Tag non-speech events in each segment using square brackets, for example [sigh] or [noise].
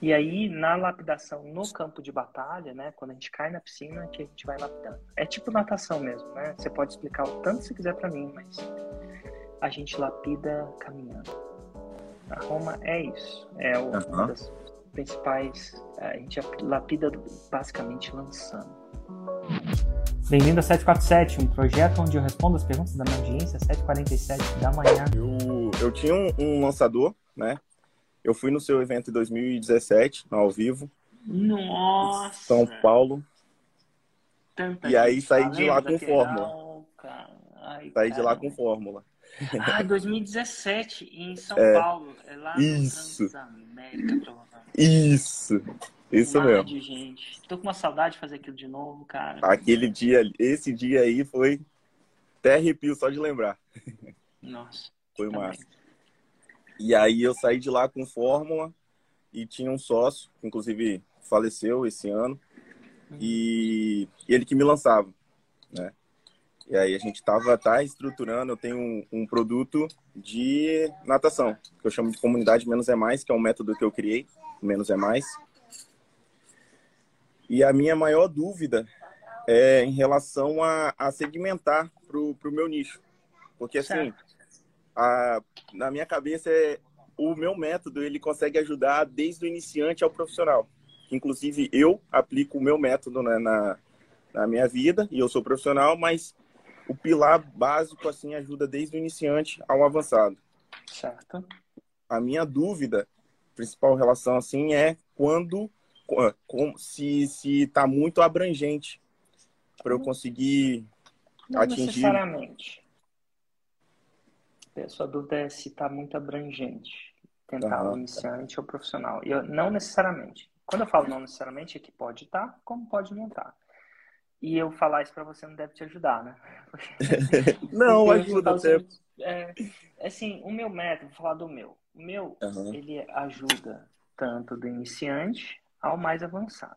E aí, na lapidação no campo de batalha, né? Quando a gente cai na piscina, que a gente vai lapidando. É tipo natação mesmo, né? Você pode explicar o tanto você quiser para mim, mas a gente lapida caminhando. A Roma é isso. É o, uhum. uma das principais. A gente lapida basicamente lançando. Bem-vindo a 747, um projeto onde eu respondo as perguntas da minha audiência às 7h47 da manhã. Eu, eu tinha um, um lançador, né? Eu fui no seu evento em 2017, ao vivo. Nossa! São Paulo. Tanta e aí saí de lá com fórmula. Ai, saí de lá com fórmula. Ah, 2017, em São é, Paulo. É lá isso. América, Isso. Isso mesmo. gente. Tô com uma saudade de fazer aquilo de novo, cara. Aquele dia, esse dia aí foi até arrepio só de lembrar. Nossa. Foi massa. E aí eu saí de lá com fórmula e tinha um sócio, que inclusive faleceu esse ano, uhum. e, ele que me lançava, né? E aí a gente estava tá estruturando, eu tenho um, um, produto de natação, que eu chamo de comunidade Menos é Mais, que é um método que eu criei, Menos é Mais. E a minha maior dúvida é em relação a, a segmentar para o meu nicho. Porque assim, certo a, na minha cabeça, é, o meu método ele consegue ajudar desde o iniciante ao profissional. Inclusive, eu aplico o meu método né, na, na minha vida e eu sou profissional, mas o pilar básico assim ajuda desde o iniciante ao avançado. Certo. A minha dúvida, principal relação assim, é quando com, se se está muito abrangente para eu conseguir Não atingir. Necessariamente. A sua dúvida é se está muito abrangente, tentar uhum. iniciante ou profissional. E eu, não necessariamente. Quando eu falo não necessariamente, é que pode estar, tá, como pode não estar. Tá. E eu falar isso para você não deve te ajudar, né? [laughs] não, ajuda até. É, assim, o meu método, vou falar do meu. O meu, uhum. ele ajuda tanto do iniciante ao mais avançado.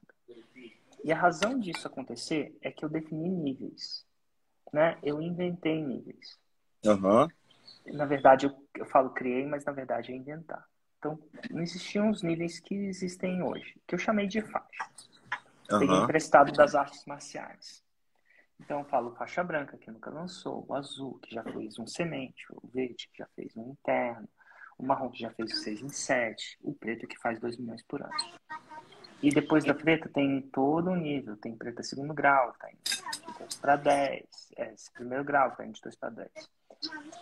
E a razão disso acontecer é que eu defini níveis. Né? Eu inventei níveis. Uhum na verdade, eu, eu falo criei, mas na verdade é inventar. Então, não existiam os níveis que existem hoje, que eu chamei de faixas. Uhum. Peguei emprestado das artes marciais. Então, eu falo faixa branca, que nunca lançou, o azul, que já fez um semente, o verde, que já fez um interno, o marrom, que já fez o 6 em 7, o preto, que faz 2 milhões por ano. E depois da preta tem todo o nível, tem preta segundo grau, tá de 2 para 10, é, primeiro grau, tá de 2 para 10.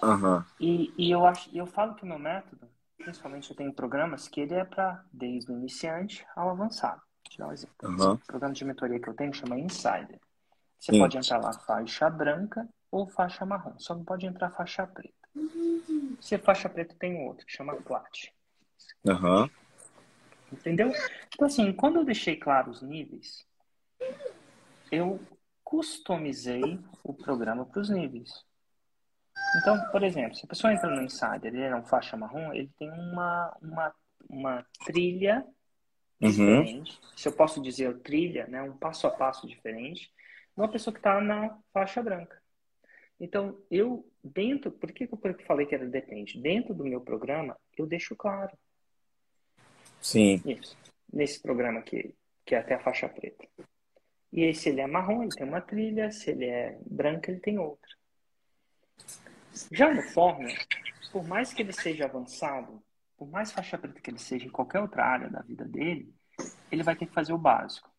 Uhum. E, e eu, acho, eu falo que o meu método, principalmente eu tenho programas que ele é para desde o iniciante ao avançado. Vou te dar um exemplo. Uhum. O programa de mentoria que eu tenho chama Insider. Você Sim. pode entrar lá faixa branca ou faixa marrom, só não pode entrar faixa preta. Se é faixa preta, tem outro que chama Plat. Uhum. Entendeu? Então, assim, quando eu deixei claro os níveis, eu customizei o programa para os níveis. Então, por exemplo, se a pessoa entra no Insider, ele é um faixa marrom, ele tem uma, uma, uma trilha uhum. diferente. Se eu posso dizer trilha, né, um passo a passo diferente, de uma pessoa que está na faixa branca. Então, eu, dentro, por que eu falei que era depende? Dentro do meu programa, eu deixo claro. Sim. Isso. Nesse programa aqui, que é até a faixa preta. E aí, se ele é marrom, ele tem uma trilha, se ele é branca, ele tem outra. Já no Fórmula, por mais que ele seja avançado, por mais faixa preta que ele seja em qualquer outra área da vida dele, ele vai ter que fazer o básico.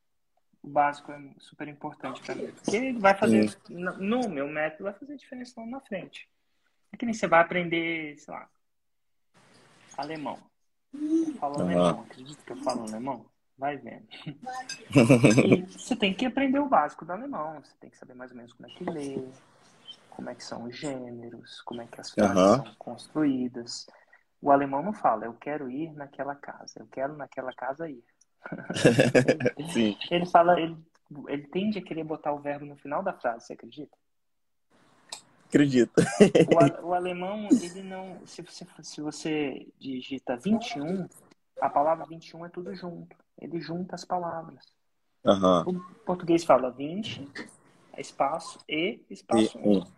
O básico é super importante para mim. Porque ele vai fazer, no meu método, vai fazer diferença lá na frente. É que nem você vai aprender, sei lá, alemão. Eu falo uhum. alemão, acredito que eu falo alemão? Vai vendo. e [laughs] você tem que aprender o básico do alemão. Você tem que saber mais ou menos como é que lê, como é que são os gêneros, como é que as frases uhum. são construídas. O alemão não fala, eu quero ir naquela casa, eu quero naquela casa ir. [laughs] Sim. Ele fala, ele, ele tende a querer botar o verbo no final da frase, você acredita? Acredito. O, [laughs] o alemão, ele não. Se você, se você digita 21, a palavra 21 é tudo junto. Ele junta as palavras. Uhum. O português fala 20, espaço e espaço e 1.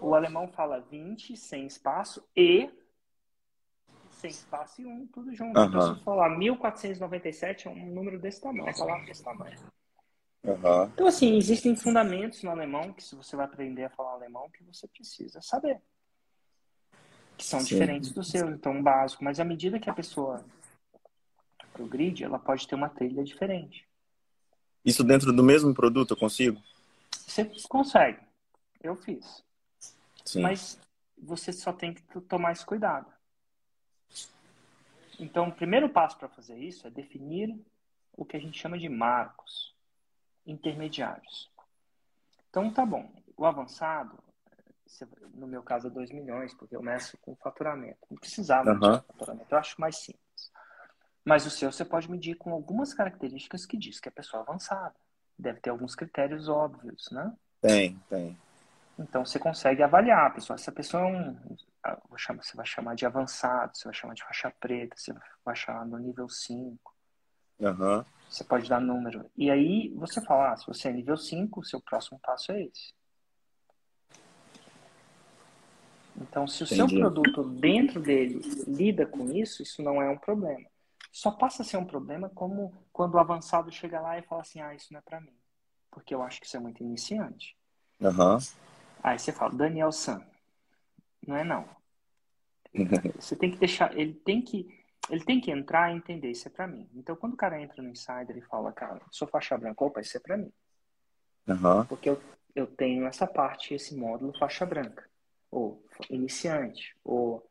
O alemão fala 20 sem espaço e sem espaço e um, tudo junto. Uhum. Então, se eu falar 1497 é um número desse tamanho, uma palavra desse tamanho. Uhum. Então, assim, existem fundamentos no alemão que, se você vai aprender a falar alemão, que você precisa saber. Que são Sim. diferentes dos seus, então, um básico. Mas à medida que a pessoa progride, ela pode ter uma trilha diferente. Isso dentro do mesmo produto eu consigo? Você consegue. Eu fiz. Sim. Mas você só tem que tomar esse cuidado. Então, o primeiro passo para fazer isso é definir o que a gente chama de marcos intermediários. Então, tá bom. O avançado, no meu caso, é 2 milhões, porque eu meço com faturamento. Não precisava uhum. de faturamento, eu acho mais simples. Mas o seu você pode medir com algumas características que diz que é pessoa avançada. Deve ter alguns critérios óbvios, né? Tem, tem. Então você consegue avaliar a pessoa. Essa pessoa é um. Você vai chamar de avançado, você vai chamar de faixa preta, você vai chamar no nível 5. Uhum. Você pode dar número. E aí você fala, ah, se você é nível 5, o seu próximo passo é esse. Então, se o Entendi. seu produto dentro dele lida com isso, isso não é um problema. Só passa a ser um problema como quando o avançado chega lá e fala assim, ah, isso não é para mim. Porque eu acho que isso é muito iniciante. Uhum. Aí você fala, Daniel San. Não é não. [laughs] Você tem que deixar, ele tem que, ele tem que entrar e entender, isso é para mim. Então, quando o cara entra no Insider e fala, cara, sou faixa branca, opa, isso é para mim. Uhum. Porque eu, eu tenho essa parte, esse módulo faixa branca. Ou iniciante, ou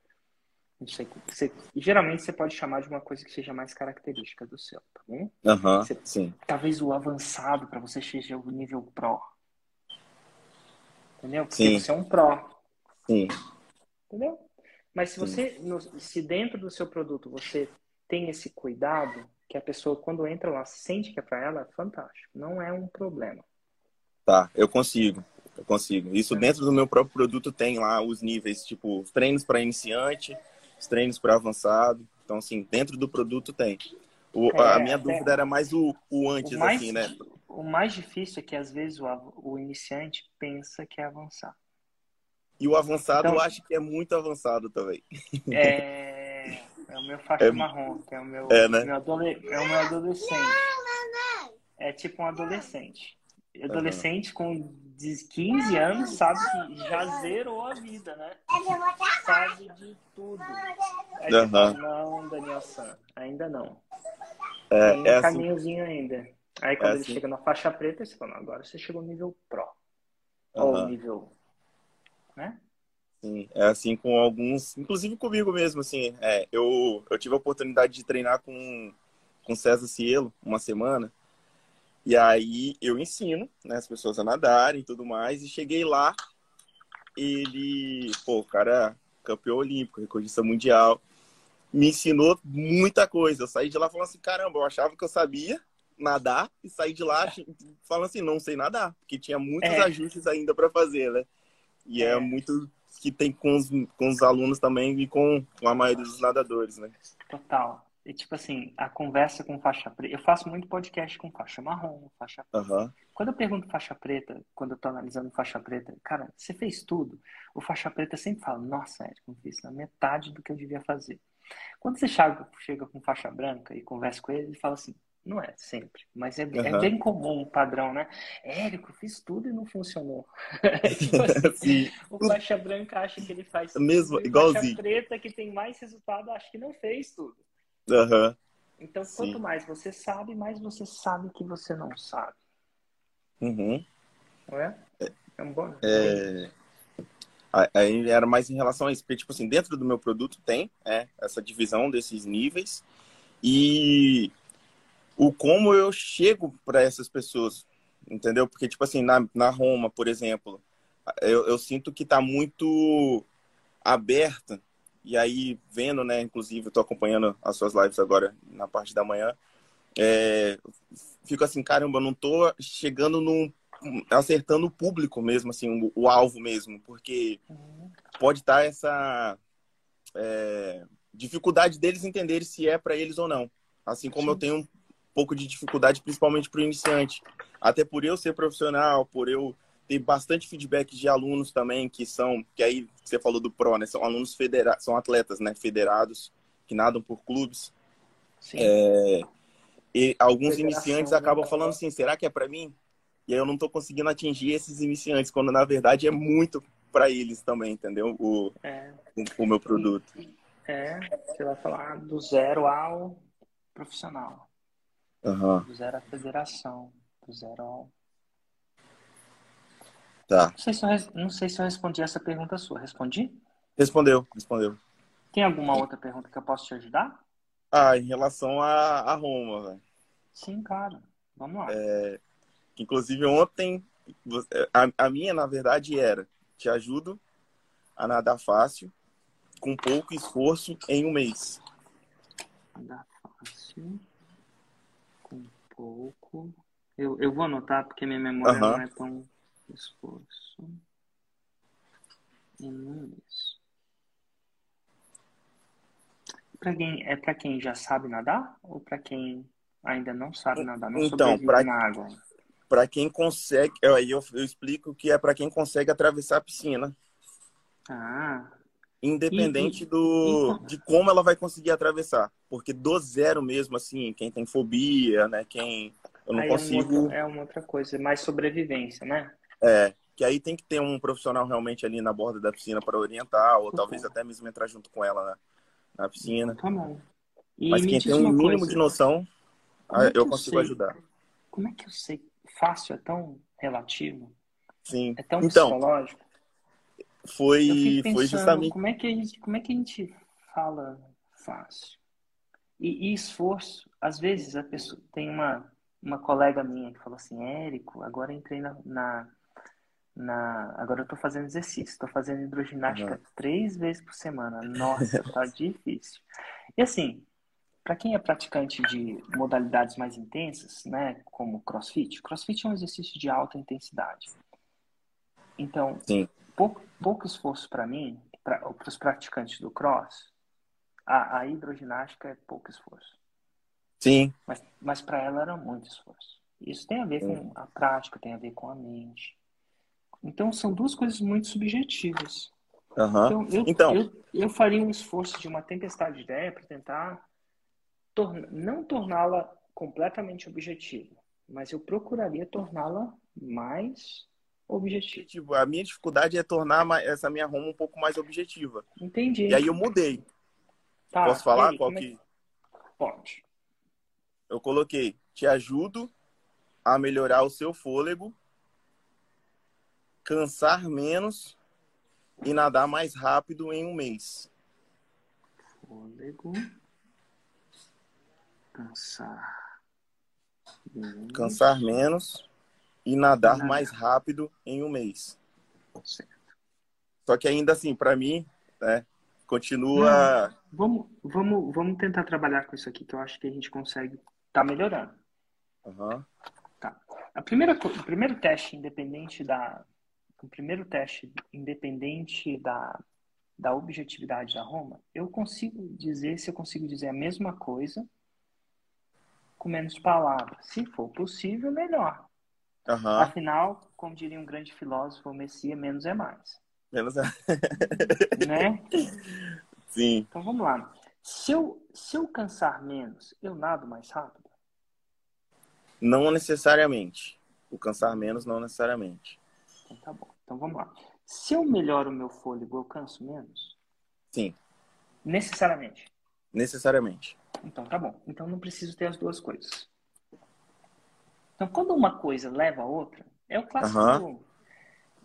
não sei, você, geralmente você pode chamar de uma coisa que seja mais característica do seu, tá bom? Uhum, você, sim. Talvez o avançado para você seja o nível Pro. Entendeu? Porque sim. você é um Pro. Sim. Entendeu? Mas se você, no, se dentro do seu produto você tem esse cuidado, que a pessoa quando entra lá sente que é para ela, é fantástico. Não é um problema. Tá, eu consigo. Eu consigo. Isso dentro do meu próprio produto tem lá os níveis, tipo, treinos para iniciante, os treinos para avançado. Então, assim, dentro do produto tem. O, é, a minha dúvida é, era mais o, o antes, o mais, assim, né? O mais difícil é que, às vezes, o, o iniciante pensa que é avançar. E o avançado então, eu acho que é muito avançado também. É, é o meu faixa é, marrom, que é o meu, é, né? meu, adole, é o meu adolescente. É tipo um adolescente. Adolescente uhum. com de 15 anos sabe que já zerou a vida, né? Sabe de tudo. Uhum. fala, não, Daniel San, ainda não. É, Tem um é assim. caminhozinho assim. ainda. Aí quando é ele assim. chega na faixa preta, você fala, agora você chegou no nível Pro. Uhum. Ou nível. Né? Sim, é assim com alguns, inclusive comigo mesmo, assim, é, eu, eu tive a oportunidade de treinar com, com César Cielo uma semana, e aí eu ensino né, as pessoas a nadarem e tudo mais. E cheguei lá, ele, pô, o cara campeão olímpico, recordista mundial, me ensinou muita coisa. Eu saí de lá falando assim, caramba, eu achava que eu sabia nadar e saí de lá falando assim, não sei nadar, porque tinha muitos é. ajustes ainda para fazer, né? E é. é. muito que tem com os, com os alunos também e com, com a maioria dos nadadores, né? Total. E, tipo assim, a conversa com faixa preta. Eu faço muito podcast com faixa marrom, faixa preta. Uhum. Quando eu pergunto faixa preta, quando eu tô analisando faixa preta, cara, você fez tudo? O faixa preta sempre fala: Nossa, Érico, eu fiz na metade do que eu devia fazer. Quando você chega, chega com faixa branca e conversa com ele, ele fala assim: Não é sempre, mas é, uhum. é bem comum o padrão, né? Érico, fiz tudo e não funcionou. [laughs] tipo [laughs] assim, o faixa branca acha que ele faz Mesmo, tudo. igualzinho. faixa preta que tem mais resultado acha que não fez tudo. Uhum. Então, Sim. quanto mais você sabe, mais você sabe que você não sabe. Uhum. Não é? É um bom. É... Aí era mais em relação a isso, porque, tipo assim, dentro do meu produto tem é, essa divisão desses níveis e o como eu chego para essas pessoas, entendeu? Porque, tipo assim, na, na Roma, por exemplo, eu, eu sinto que está muito aberta e aí, vendo, né, inclusive, tô acompanhando as suas lives agora na parte da manhã, é, fico assim, caramba, não tô chegando num acertando o público mesmo, assim, o, o alvo mesmo, porque pode estar tá essa é, dificuldade deles entenderem se é para eles ou não. Assim como Sim. eu tenho pouco de dificuldade, principalmente para o iniciante. Até por eu ser profissional, por eu tem bastante feedback de alunos também que são, que aí você falou do Pro, né? São alunos federados, são atletas, né? Federados que nadam por clubes. É, e alguns iniciantes né? acabam falando assim, será que é para mim? E aí eu não estou conseguindo atingir esses iniciantes, quando na verdade é muito para eles também, entendeu? O, É, o, o meu produto. é, você vai falar do zero ao profissional, Aham, do zero à federação, do zero ao. tá. Não sei se eu, não sei se eu respondi essa pergunta sua. Respondi? Respondeu, respondeu. Tem alguma outra pergunta que eu posso te ajudar? Ah, em relação a, a Roma, velho. Sim, claro. Vamos lá. Que, Inclusive ontem, você- a, a minha, na verdade, era te ajudo a nadar fácil, com pouco esforço em um mês. Dá fácil. Pouco. Eu, eu vou anotar porque minha memória não é tão esforço. Em. Pra quem, é para quem já sabe nadar ou para quem ainda não sabe nadar? Não Então, pra- na água. Para quem consegue, eu- eu, eu explico que é para quem consegue atravessar a piscina, Ah, independente E- do e- de como ela vai conseguir atravessar, porque do zero mesmo assim, quem tem fobia, né, quem eu não aí é, consigo, outro- é uma outra coisa, mais sobrevivência, né? é, que aí tem que ter um profissional realmente ali na borda da piscina para orientar, ou Uhum. talvez até mesmo entrar junto com ela na, na piscina. Tá bom. E Mas quem tem um uma mínimo coisa, de noção, como é ah, que eu consigo sei- ajudar. Como é que eu sei? Fácil é tão relativo? Sim. É tão Então, psicológico? Foi fico foi pensando, justamente como é que a gente, como é que a gente fala fácil? E, e esforço, às vezes a pessoa tem uma uma colega minha que falou assim, Érico, agora entrei na, na, na- agora eu tô fazendo exercício, tô fazendo hidroginástica Uhum. três vezes por semana. Nossa, tá [laughs] difícil. E assim, para quem é praticante de modalidades mais intensas, né, como CrossFit, CrossFit é um exercício de alta intensidade. Então, Sim. Pouco, pouco esforço para mim, para os praticantes do cross, a, a hidroginástica é pouco esforço. Sim, Mas, mas para ela era muito esforço. Isso tem a ver com a prática, tem a ver com a mente. Então, são duas coisas muito subjetivas. aham. Então, eu, Então. eu, eu faria um esforço de uma tempestade de ideia para tentar torna, não torná-la completamente objetiva, mas eu procuraria torná-la mais objetiva. Tipo, a minha dificuldade é tornar essa minha Roma um pouco mais objetiva. Entendi. E aí eu mudei. Tá, Posso falar aí, qual é que Pode. eu coloquei? Te ajudo a melhorar o seu fôlego, cansar menos e nadar mais rápido em um mês. Fôlego. Cansar. Cansar menos e nadar Nadar. mais rápido em um mês. Certo. Só que ainda assim, para mim, né, continua. Vamos, vamos, vamos tentar trabalhar com isso aqui, que eu acho que a gente consegue estar melhorando. Aham, Tá. A primeira, o primeiro teste independente da, o primeiro teste independente da, da objetividade da Roma, eu consigo dizer se eu consigo dizer a mesma coisa com menos palavras. Se for possível, melhor. Aham. Afinal, como diria um grande filósofo, o Messias, menos é mais. Menos [laughs] Né? Sim. Então vamos lá. Se eu, se eu cansar menos, eu nado mais rápido? Não necessariamente. O cansar menos, não necessariamente. Então tá bom. Então vamos lá. Se eu melhoro o meu fôlego, eu canso menos? Sim, Necessariamente. necessariamente. Então tá bom. Então não preciso ter as duas coisas. Então quando uma coisa leva a outra, é o clássico. Aham.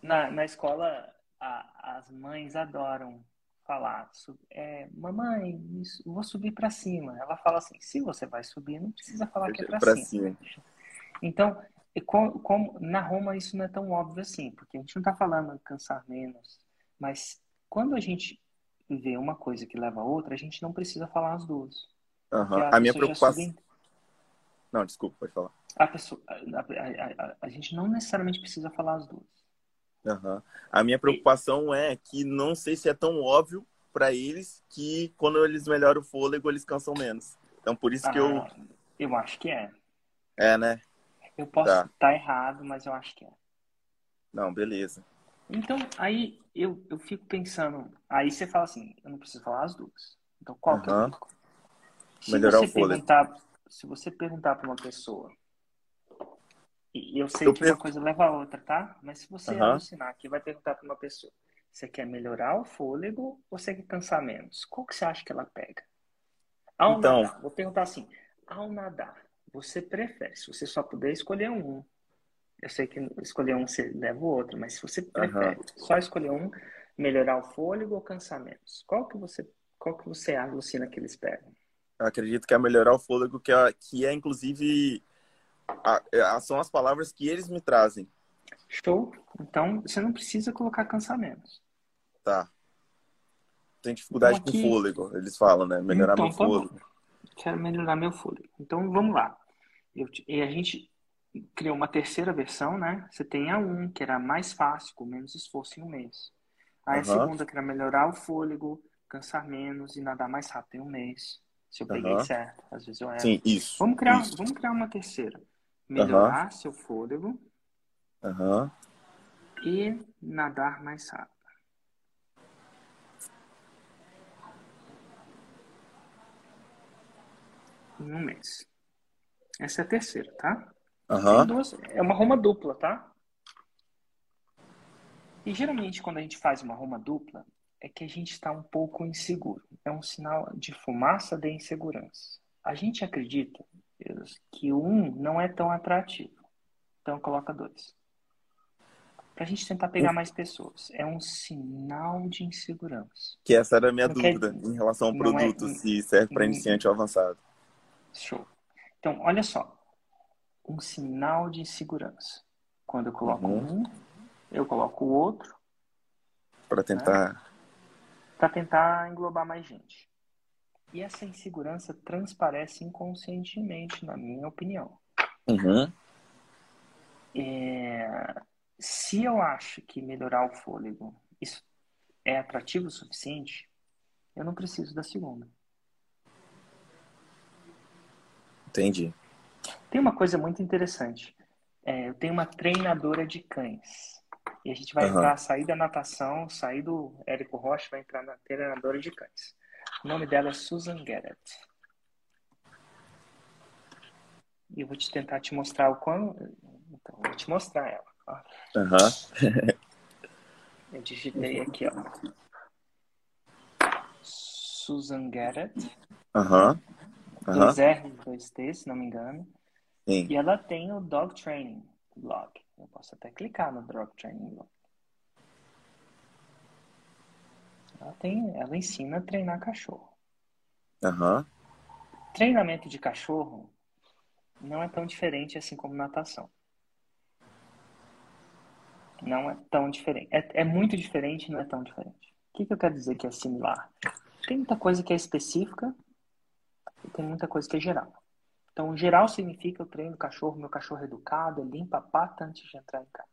Na, na escola, a- as mães adoram falar. é, Mamãe, vou subir para cima. Ela fala assim: se você vai subir, não precisa falar que é para cima. cima. Então, e co- como, na Roma isso não é tão óbvio assim, porque a gente não está falando de cansar menos, mas quando a gente vê uma coisa que leva a outra, a gente não precisa falar as duas. Aham. Porque A minha preocupação. Não, desculpa, pode falar. A, pessoa, a, a- a- gente não necessariamente precisa falar as duas. Aham. A minha preocupação é que não sei se é tão óbvio para eles que quando eles melhoram o fôlego, eles cansam menos. Então, por isso que eu. Ah, eu acho que é. É, né? Eu posso Tá. estar errado, mas eu acho que é. Não, beleza. Então, aí eu, eu fico pensando. Aí você fala assim: eu não preciso falar as duas. Então, qual que é o? Se Melhorar você o fôlego. perguntar, se você perguntar para uma pessoa, e eu sei Eu que uma coisa leva a outra, tá? Mas se você Aham. alucinar aqui, vai perguntar para uma pessoa, você quer melhorar o fôlego ou você quer cansar menos? Qual que você acha que ela pega? Ao Então- nadar, vou perguntar assim, ao nadar, você prefere, se você só puder escolher um, eu sei que escolher um você leva o outro, mas se você prefere só escolher um, melhorar o fôlego ou cansar menos? Qual que você, qual que você alucina que eles pegam? Eu acredito que é melhorar o fôlego, que é, que é inclusive, a- a- são as palavras que eles me trazem. Show? Então, você não precisa colocar cansar menos. Tá. Tem dificuldade Então, aqui- com fôlego, eles falam, né? Melhorar Então, meu tá fôlego. Quero melhorar meu fôlego. Então, vamos lá. Eu, e a gente criou uma terceira versão, né? Você tem a 1, que era mais fácil, com menos esforço em um mês. Aí a Aham. segunda, que era melhorar o fôlego, cansar menos e nadar mais rápido em um mês. Se eu peguei Aham. certo, às vezes eu erro. Sim, isso. Vamos criar, isso. vamos criar uma terceira. Melhorar seu fôlego Aham. e nadar mais rápido. Em um mês. Essa é a terceira, tá? Aham. duas, é uma roma dupla, tá? E geralmente quando a gente faz uma roma dupla, é que a gente está um pouco inseguro. É um sinal de fumaça de insegurança. A gente acredita que o um não é tão atrativo. Então coloca dois. Pra gente tentar pegar mais pessoas. É um sinal de insegurança. Que essa era a minha Não quer- dúvida em relação ao não é- produto, se serve para Hum. iniciante ou avançado. Show. Então, olha só. Um sinal de insegurança. Quando eu coloco Uhum. um, eu coloco o outro Para tentar. para tentar englobar mais gente. E essa insegurança transparece inconscientemente, na minha opinião. Uhum. É, Se eu acho que melhorar o fôlego isso é atrativo o suficiente, eu não preciso da segunda. Entendi. Tem uma coisa muito interessante. É, eu tenho uma treinadora de cães. E a gente vai Aham. entrar, sair da natação, sair do Érico Rocha, vai entrar na treinadora de cães. O nome dela é Susan Garrett. E eu vou te tentar te mostrar o quão. Então, vou te mostrar ela. Aham. [laughs] Eu digitei aqui, ó. Susan Garrett. Aham. Aham. Dois R, dois T, se não me engano. Sim. E ela tem o Dog Training Blog. Eu posso até clicar no Dog Training Blog. Ela, tem, ela ensina a treinar cachorro. Aham. Treinamento de cachorro não é tão diferente assim como natação. Não é tão diferente. É, é muito diferente, não é tão diferente. O que, que eu quero dizer que é similar? Tem muita coisa que é específica e tem muita coisa que é geral. Então, geral significa eu treino o cachorro, meu cachorro é educado, ele limpa a pata antes de entrar em casa.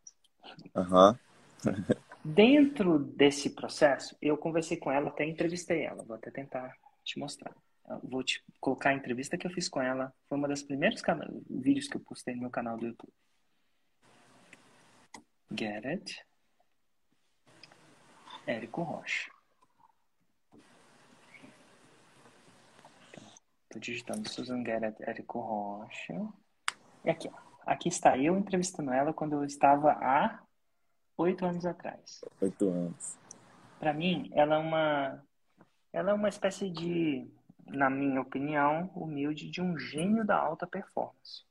Aham. [laughs] Dentro desse processo, eu conversei com ela, até entrevistei ela, vou até tentar te mostrar. Eu vou te colocar a entrevista que eu fiz com ela, foi uma das primeiros vídeos que eu postei no meu canal do YouTube. Get it? Érico Rocha. Estou digitando Susan Garrett, Érico Rocha. E aqui, ó. Aqui está eu entrevistando ela quando eu estava há oito anos atrás. Oito anos. Para mim, ela é uma, ela é uma espécie de, na minha opinião, humilde, de um gênio da alta performance.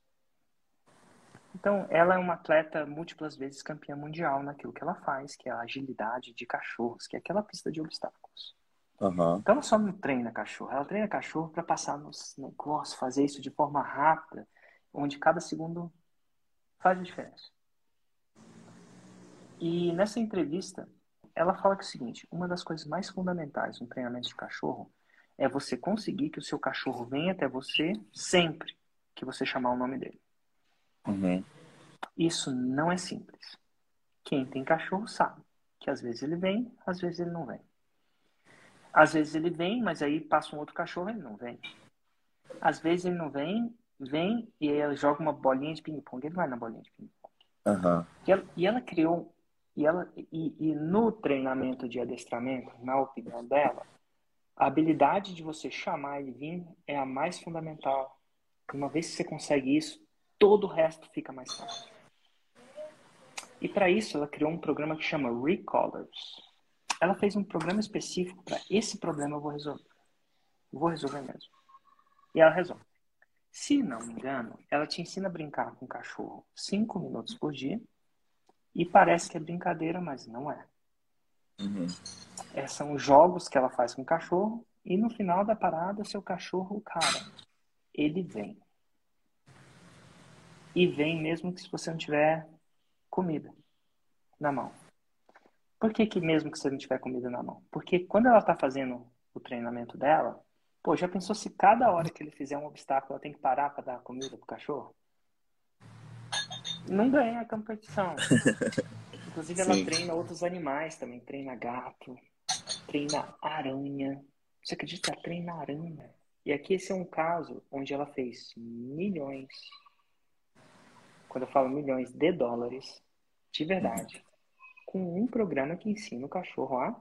Então, ela é uma atleta múltiplas vezes campeã mundial naquilo que ela faz, que é a agilidade de cachorros, que é aquela pista de obstáculos. Aham. Então, ela só não treina cachorro, ela treina cachorro para passar nos negócios, fazer isso de forma rápida, onde cada segundo faz a diferença. E nessa entrevista, ela fala que é o seguinte: uma das coisas mais fundamentais no treinamento de cachorro é você conseguir que o seu cachorro venha até você sempre que você chamar o nome dele. Uhum. Isso não é simples. Quem tem cachorro sabe que às vezes ele vem, às vezes ele não vem. Às vezes ele vem, mas aí passa um outro cachorro e ele não vem. Às vezes ele não vem, vem e aí ela joga uma bolinha de ping-pong. Ele vai na bolinha de ping-pong. Aham. E e ela criou, e, ela, e, e no treinamento de adestramento, na opinião dela, A habilidade de você chamar ele vir é a mais fundamental. Uma vez que você consegue isso, todo o resto fica mais fácil. E para isso, ela criou um programa que chama Recallers. Ela fez um programa específico para esse problema eu vou resolver. Vou resolver mesmo. E ela resolve. Se não me engano, ela te ensina a brincar com o cachorro cinco minutos por dia. E parece que é brincadeira, mas não é. Uhum. É, são jogos que ela faz com o cachorro. E no final da parada, seu cachorro, cara, ele vem. E vem mesmo que se você não tiver comida na mão. Por que, que mesmo que você não tiver comida na mão? Porque quando ela está fazendo o treinamento dela, pô, já pensou se cada hora que ele fizer um obstáculo ela tem que parar para dar comida pro cachorro? Não ganha a competição. [laughs] Inclusive ela Sim. treina outros animais também, treina gato, treina aranha. Você acredita? Ela treina aranha. E aqui esse é um caso onde ela fez milhões, quando eu falo milhões de dólares, de verdade, com um programa que ensina o cachorro a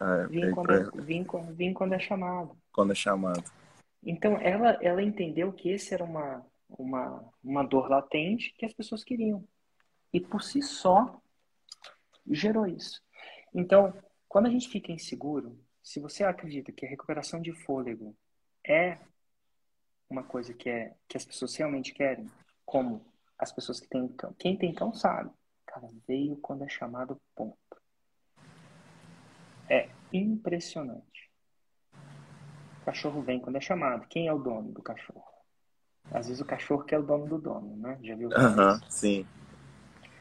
Ah, é, quando é, é, vir, quando- vir quando é chamado. quando é chamado. Então ela, ela entendeu que esse era uma, uma, uma dor latente que as pessoas queriam. E por si só gerou isso. Então, quando a gente fica inseguro, se você acredita que a recuperação de fôlego é uma coisa que, é, que as pessoas realmente querem, como as pessoas que têm cão. Quem tem cão sabe. Cara, veio quando é chamado ponto. É impressionante. O cachorro vem quando é chamado. Quem é o dono do cachorro? Às vezes o cachorro que é o dono do dono, né? Já viu? Aham, sim.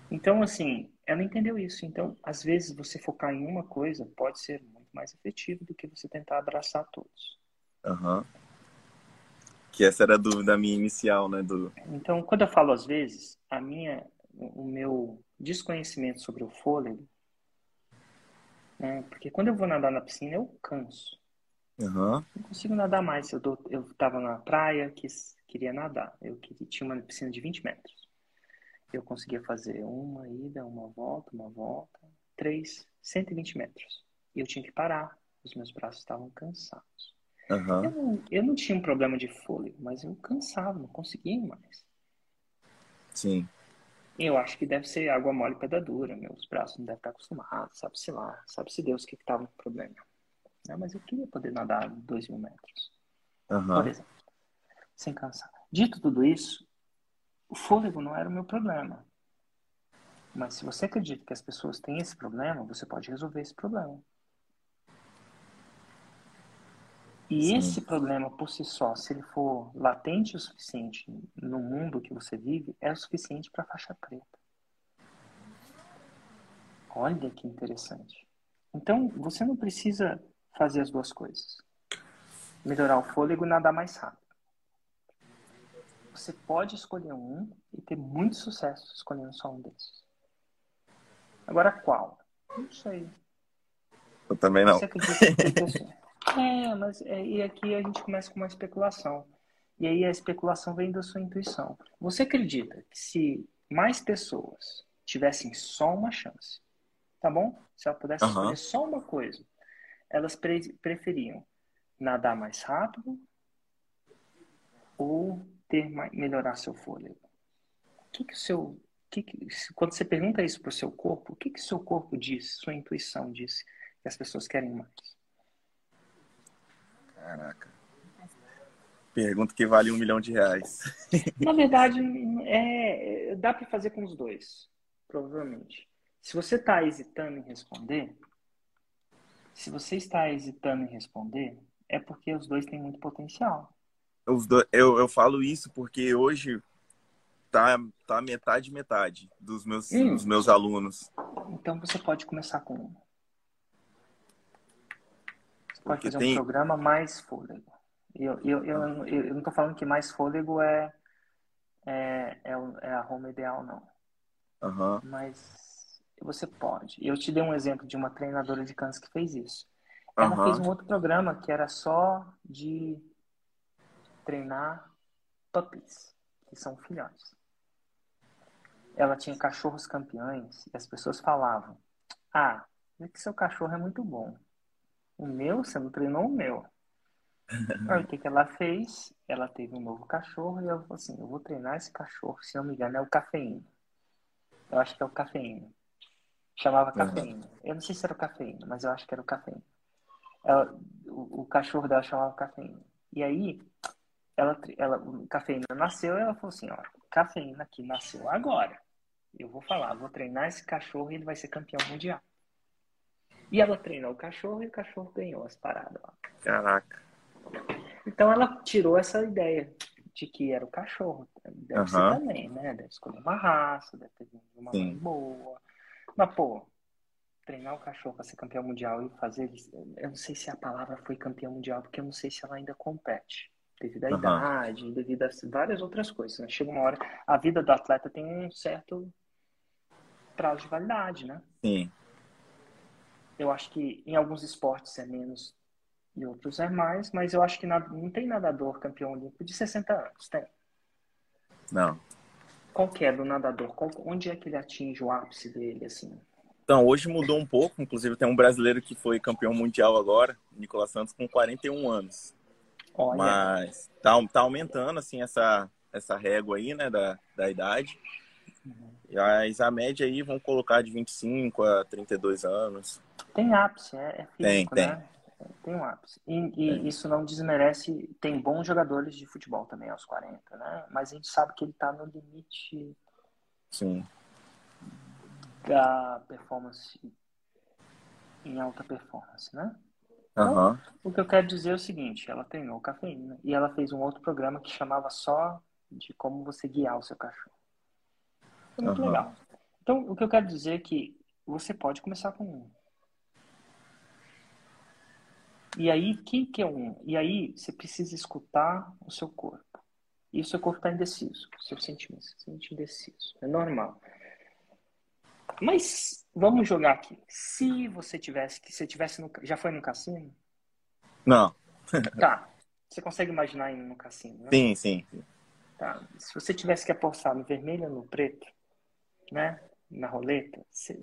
Então, assim, ela entendeu isso. Então, às vezes, você focar em uma coisa pode ser muito mais efetivo do que você tentar abraçar todos. Aham. Que essa era a dúvida minha inicial, né? Do... Então, quando eu falo às vezes, a minha, o meu desconhecimento sobre o fôlego, né? Porque quando eu vou nadar na piscina, eu canso. Aham. Não consigo nadar mais. Eu, dou, eu tava na praia, quis, queria nadar. Eu queria, tinha uma piscina de 20 metros. Eu conseguia fazer uma ida, uma volta, uma volta, três, 120 metros. E eu tinha que parar. Os meus braços estavam cansados. Eu Aham. não, eu não tinha um problema de fôlego, mas eu cansava, não conseguia mais. Sim. Eu acho que deve ser água mole e pedra dura. Meus braços não devem estar acostumados, sabe-se lá, sabe-se Deus o que estava no problema. Né? Mas eu queria poder nadar dois mil metros, por Aham. exemplo, sem cansar. Dito tudo isso, o fôlego não era o meu problema. Mas se você acredita que as pessoas têm esse problema, você pode resolver esse problema. E Sim. esse problema por si só, se ele for latente o suficiente no mundo que você vive, é o suficiente para faixa preta. Olha que interessante. Então, você não precisa fazer as duas coisas. Melhorar o fôlego e nadar mais rápido. Você pode escolher um e ter muito sucesso escolhendo só um desses. Agora, qual? Não sei. Eu também não. Você acredita que pessoa... [laughs] É, mas é, e aqui a gente começa com uma especulação. E aí a especulação vem da sua intuição. Você acredita que se mais pessoas tivessem só uma chance, tá bom? Se ela pudesse Aham. escolher só uma coisa, elas pre- preferiam nadar mais rápido ou ter melhorar seu fôlego? O que que o seu, que que, quando você pergunta isso para o seu corpo, o que que o seu corpo diz, sua intuição diz que as pessoas querem mais? Caraca. Pergunta que vale um milhão de reais. Na verdade, é, dá para fazer com os dois, provavelmente. Se você está hesitando em responder, se você está hesitando em responder, é porque os dois têm muito potencial. Do... eu, eu falo isso porque hoje tá, tá metade metade dos meus, Hum. dos meus alunos. Então você pode começar com um. Você pode Porque fazer tem- um programa mais fôlego. Eu, eu, eu, eu, eu não estou falando que mais fôlego é, é, é, é a Roma ideal, não. Aham. Mas você pode. Eu te dei um exemplo de uma treinadora de cães que fez isso. Ela Aham. fez um outro programa que era só de treinar puppies, que são filhotes. Ela tinha cachorros campeões e as pessoas falavam: Ah, é que seu cachorro é muito bom. O meu, você não treinou o meu. [laughs] Aí o que, que ela fez? Ela teve um novo cachorro e eu falei assim, eu vou treinar esse cachorro, se não me engano, é o cafeína. Eu acho que é o cafeína. Chamava uhum. cafeína. Eu não sei se era o cafeína, mas eu acho que era o cafeína. Ela, o, o, cachorro dela chamava cafeína. E aí, ela, ela, cafeína nasceu e ela falou assim, ó, cafeína aqui nasceu agora. Eu vou falar, vou treinar esse cachorro e ele vai ser campeão mundial. E ela treinou o cachorro e o cachorro ganhou as paradas lá. Caraca. Então ela tirou essa ideia de que era o cachorro. Deve uhum. ser também, né? Deve escolher uma raça, deve ter uma mãe boa. Mas, pô, treinar o cachorro para ser campeão mundial e fazer. Eu não sei se a palavra foi campeão mundial, porque eu não sei se ela ainda compete. Devido à uhum. idade, devido a várias outras coisas. Né? Chega uma hora. A vida do atleta tem um certo prazo de validade, né? Sim. Eu acho que em alguns esportes é menos e outros é mais, mas eu acho que não tem nadador campeão olímpico de 60 anos, tem? Não. Qual que é do nadador? Qual, onde é que ele atinge o ápice dele, assim? Então, hoje mudou um pouco, inclusive tem um brasileiro que foi campeão mundial agora, Nicolas Santos, com 41 anos. Olha. Mas tá, tá aumentando, assim, essa, essa régua aí, né, da, da idade. Uhum. Mas a média aí vão colocar de 25 a 32 anos. Tem ápice, é, é físico, tem, né? Tem. Tem um ápice. E, e isso não desmerece. Tem bons jogadores de futebol também aos 40, né? Mas a gente sabe que ele está no limite. Sim. Da performance em alta performance, né? Então, uhum. o que eu quero dizer é o seguinte: ela treinou cafeína e ela fez um outro programa que chamava só de como você guiar o seu cachorro. Foi muito uhum. legal. Então, o que eu quero dizer é que você pode começar com um. E aí, quem que é um? E aí, você precisa escutar o seu corpo. E o seu corpo está indeciso. O seu sentimento se sente indeciso. É normal. Mas vamos jogar aqui. Se você tivesse que você tivesse no, já foi no cassino? Não. tá. Você consegue imaginar indo no cassino? Né? Sim, sim. Tá. Se você tivesse que apostar no vermelho ou no preto, né? Na roleta, você,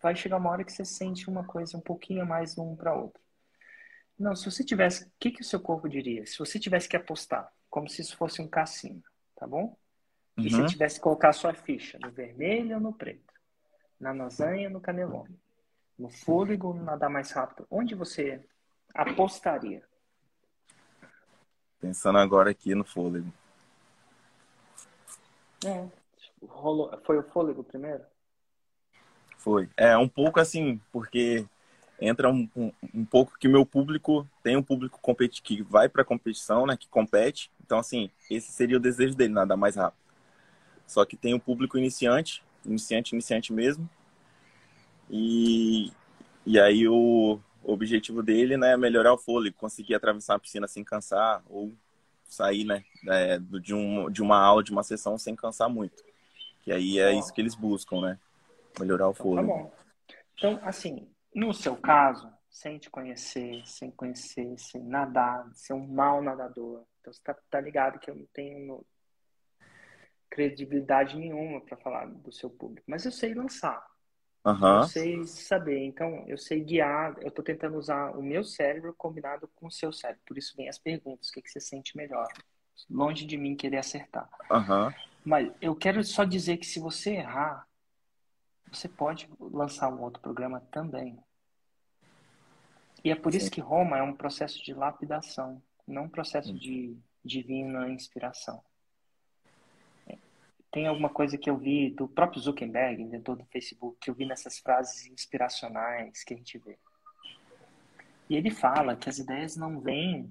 vai chegar uma hora que você sente uma coisa um pouquinho mais um para outro. Não, se você tivesse, o que, que o seu corpo diria? Se você tivesse que apostar, como se isso fosse um cassino, tá bom? E uhum. se tivesse que colocar a sua ficha no vermelho ou no preto? Na lasanha ou no canelone? No fôlego ou no nadar mais rápido? Onde você apostaria? Pensando agora aqui no fôlego. É. Rolou, foi o fôlego primeiro? Foi. É, um pouco assim, porque entra um, um, um, pouco que meu público tem um público competi que vai para competição, né, que compete. Então assim, esse seria o desejo dele, nada mais rápido. Só que tem o um público iniciante, iniciante, iniciante mesmo. E e aí o, o objetivo dele, né, é melhorar o fôlego, conseguir atravessar a piscina sem cansar ou sair, né, é, de, um, de uma aula, de uma sessão sem cansar muito. Que aí é isso que eles buscam, né? Melhorar o fôlego. Então, tá bom. Então, assim, no seu caso, sem te conhecer, sem conhecer, sem nadar, ser um mau nadador. Então você tá, tá ligado que eu não tenho credibilidade nenhuma para falar do seu público. Mas eu sei lançar. Uhum. Eu sei saber. Então, eu sei guiar. Eu estou tentando usar o meu cérebro combinado com o seu cérebro. Por isso vem as perguntas. O que, que você sente melhor? Longe de mim querer acertar. Uhum. Mas eu quero só dizer que se você errar, você pode lançar um outro programa também. E é por Sim. isso que Roma é um processo de lapidação, não um processo de divina inspiração. Tem alguma coisa que eu vi do próprio Zuckerberg, inventor do Facebook, que eu vi nessas frases inspiracionais que a gente vê. E ele fala que as ideias não vêm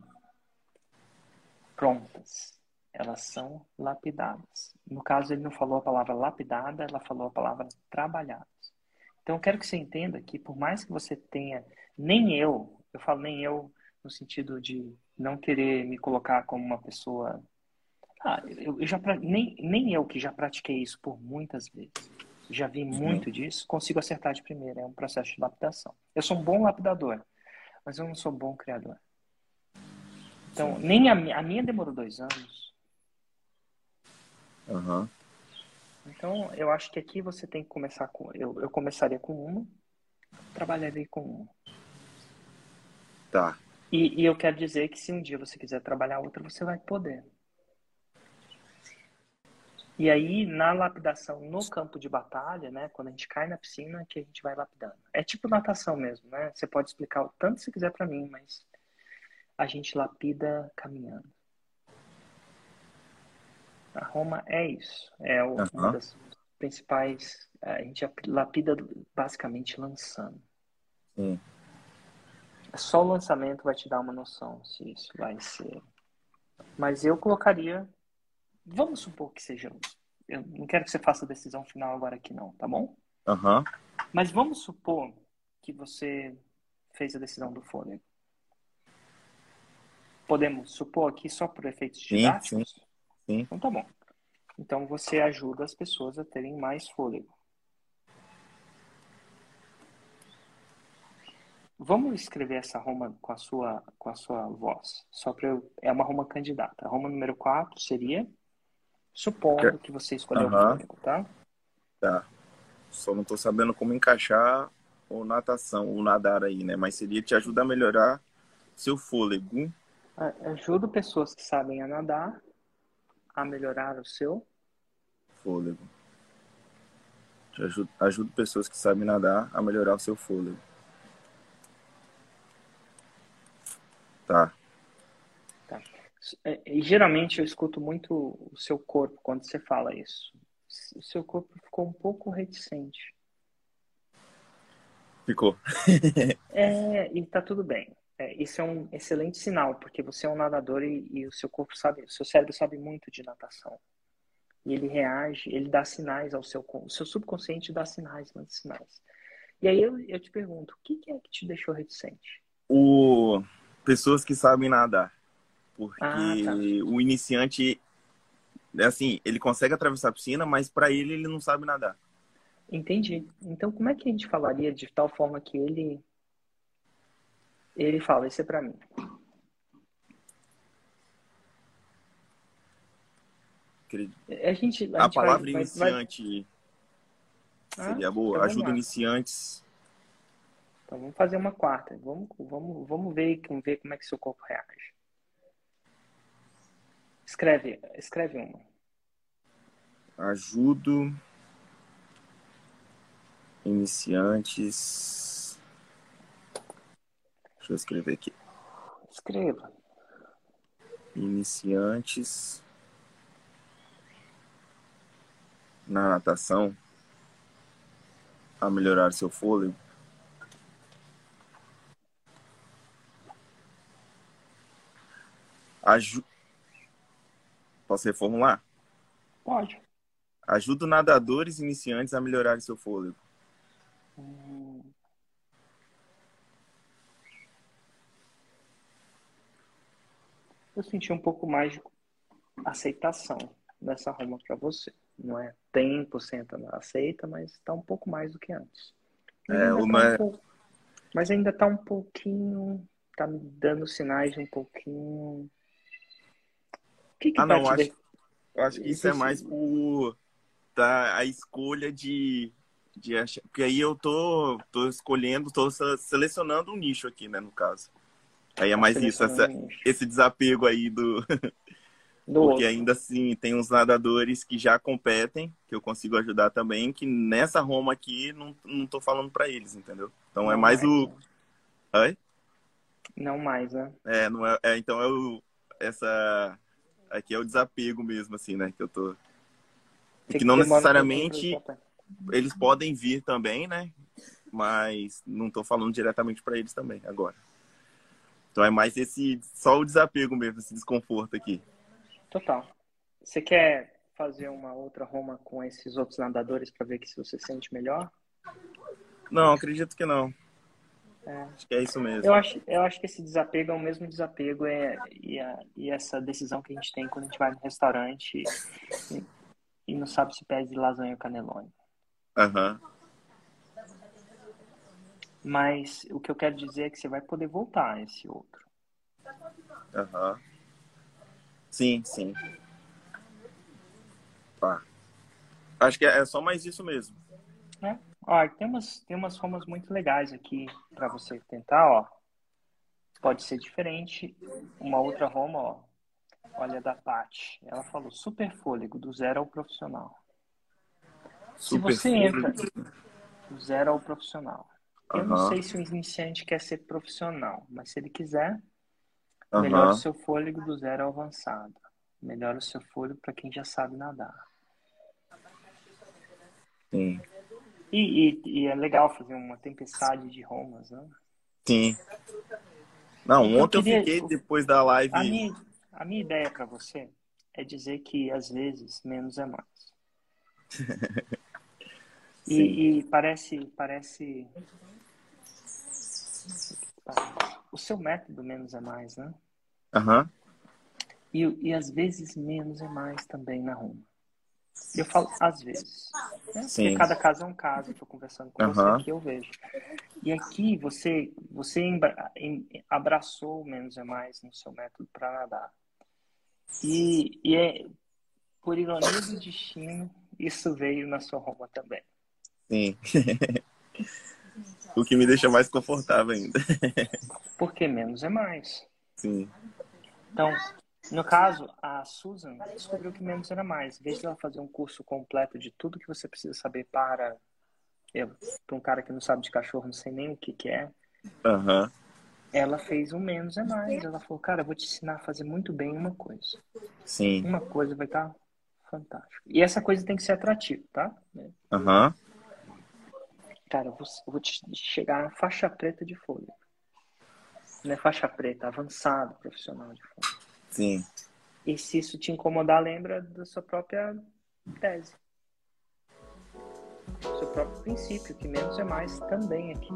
prontas, elas são lapidadas. No caso, ele não falou a palavra lapidada, ela falou a palavra trabalhadas. Então, eu quero que você entenda que, por mais que você tenha, nem eu, eu falo nem eu no sentido de não querer me colocar como uma pessoa. Ah, eu, eu já nem, nem eu que já pratiquei isso por muitas vezes, já vi uhum. muito disso, consigo acertar de primeira. É um processo de lapidação. Eu sou um bom lapidador, mas eu não sou um bom criador. Então, nem a, a minha demorou dois anos Uhum. Então, eu acho que aqui você tem que começar com. Eu, eu começaria com uma, trabalharei com uma. Tá. E, e eu quero dizer que se um dia você quiser trabalhar outra, você vai poder. E aí, na lapidação no campo de batalha, né, quando a gente cai na piscina, que a gente vai lapidando. É tipo natação mesmo, né? Você pode explicar o tanto você quiser para mim, mas a gente lapida caminhando. A Roma é isso. É o, uhum. uma das principais. A gente lapida basicamente lançando. Sim. Só o lançamento vai te dar uma noção se isso vai ser. Mas eu colocaria Vamos supor que seja. Eu não quero que você faça a decisão final agora aqui, não, tá bom? Uhum. Mas vamos supor que você fez a decisão do fôlego. Podemos supor aqui só por efeitos didáticos? Sim, sim. Então tá bom. Então você ajuda as pessoas a terem mais fôlego. Vamos escrever essa Roma com a sua, com a sua voz. Só para eu. É uma Roma candidata. A Roma número 4 seria Supondo que você escolheu uhum. o fôlego, tá? Tá. Só não tô sabendo como encaixar o natação, o nadar aí, né? Mas seria te ajudar a melhorar seu fôlego. Ajudo pessoas que sabem a nadar a melhorar o seu fôlego. Te ajudo, ajudo pessoas que sabem nadar a melhorar o seu fôlego. Tá. É, e geralmente eu escuto muito o seu corpo quando você fala isso. O seu corpo ficou um pouco reticente. Ficou. [laughs] é, e tá tudo bem. É, isso é um excelente sinal, porque você é um nadador e, e, o seu corpo sabe, o seu cérebro sabe muito de natação. E ele reage, ele dá sinais ao seu, o seu subconsciente dá sinais, manda sinais. E aí eu, eu te pergunto, o que, que é que te deixou reticente? O pessoas que sabem nadar. Porque ah, tá. o iniciante, assim, ele consegue atravessar a piscina, mas para ele, ele não sabe nadar. Entendi. Então, como é que a gente falaria de tal forma que ele ele fala, isso é para mim. A, gente, a, a gente palavra vai, iniciante vai... seria ah, boa. Então Ajuda iniciantes. Então vamos fazer uma quarta. Vamos, vamos, vamos ver, vamos ver como é que seu corpo reage. Escreve, escreve uma. Ajudo iniciantes. Deixa eu escrever aqui. Escreva. Iniciantes na natação a melhorar seu fôlego. Aju Posso reformular? Pode. Ajuda nadadores iniciantes a melhorar seu fôlego. Hum. Eu senti um pouco mais de aceitação dessa Roma para você. Não é 100% aceita, mas está um pouco mais do que antes. É, uma... Tá um pouco... Mas ainda está um pouquinho. Está me dando sinais de um pouquinho que que ah, não, acho, eu acho que isso é mais por tá, a escolha de, de achar. Porque aí eu tô, tô escolhendo, tô selecionando um nicho aqui, né, no caso. Aí é mais isso, essa, esse desapego aí do. do Porque outro. ainda assim tem uns nadadores que já competem, que eu consigo ajudar também, que nessa Roma aqui não, não tô falando para eles, entendeu? Então não é mais, mais o. Né? Oi? Não mais, né? É, não é, é então é o, essa Aqui é o desapego mesmo, assim, né? Que eu tô. Que, que não necessariamente eles podem vir também, né? Mas não tô falando diretamente para eles também agora. Então é mais esse só o desapego mesmo, esse desconforto aqui. Total. Você quer fazer uma outra Roma com esses outros nadadores para ver se você sente melhor? Não, acredito que não. É. Acho que é isso mesmo. Eu acho, eu acho que esse desapego é o mesmo desapego é, e, a, e essa decisão que a gente tem quando a gente vai no restaurante e, e não sabe se pede lasanha ou canelone. Aham. Uhum. Mas o que eu quero dizer é que você vai poder voltar a esse outro. Aham. Uhum. Sim, sim. Tá. Acho que é só mais isso mesmo. É, Ó, tem umas, tem umas formas muito legais aqui para você tentar, ó. Pode ser diferente. Uma outra Roma, ó. Olha da Paty. Ela falou super fôlego, do zero ao profissional. Super se você fôlego. entra do zero ao profissional. Eu uhum. não sei se o iniciante quer ser profissional, mas se ele quiser, uhum. melhora o seu fôlego do zero ao avançado. Melhora o seu fôlego para quem já sabe nadar. Sim. E, e, e, é legal fazer uma tempestade de Romas, né? Sim. Não, ontem eu, queria, eu fiquei depois da live. A minha, a minha ideia para você é dizer que às vezes menos é mais. [laughs] e, e, parece, parece. O seu método menos é mais, né? Aham. Uhum. E, e às vezes menos é mais também na Roma. Eu falo às vezes. Né? Porque cada caso é um caso. Estou conversando com uhum. você aqui, eu vejo. E aqui você, você abraçou menos é mais no seu método para nadar. E, e é, por ironia do destino, isso veio na sua Roma também. Sim. [laughs] o que me deixa mais confortável ainda. Porque menos é mais. Sim. Então, no caso, a Susan descobriu que menos era mais. Em vez de ela fazer um curso completo de tudo que você precisa saber para eu, para um cara que não sabe de cachorro, não sei nem o que, que é. Uhum. Ela fez um menos é mais. Ela falou, cara, eu vou te ensinar a fazer muito bem uma coisa. Sim. Uma coisa vai estar tá fantástico. E essa coisa tem que ser atrativa, tá? Aham. Uhum. Cara, eu vou, eu vou te chegar na faixa preta de folha. Não é faixa preta, avançado profissional de folha. Sim. E se isso te incomodar, lembra da sua própria tese. Do seu próprio princípio, que menos é mais também aqui.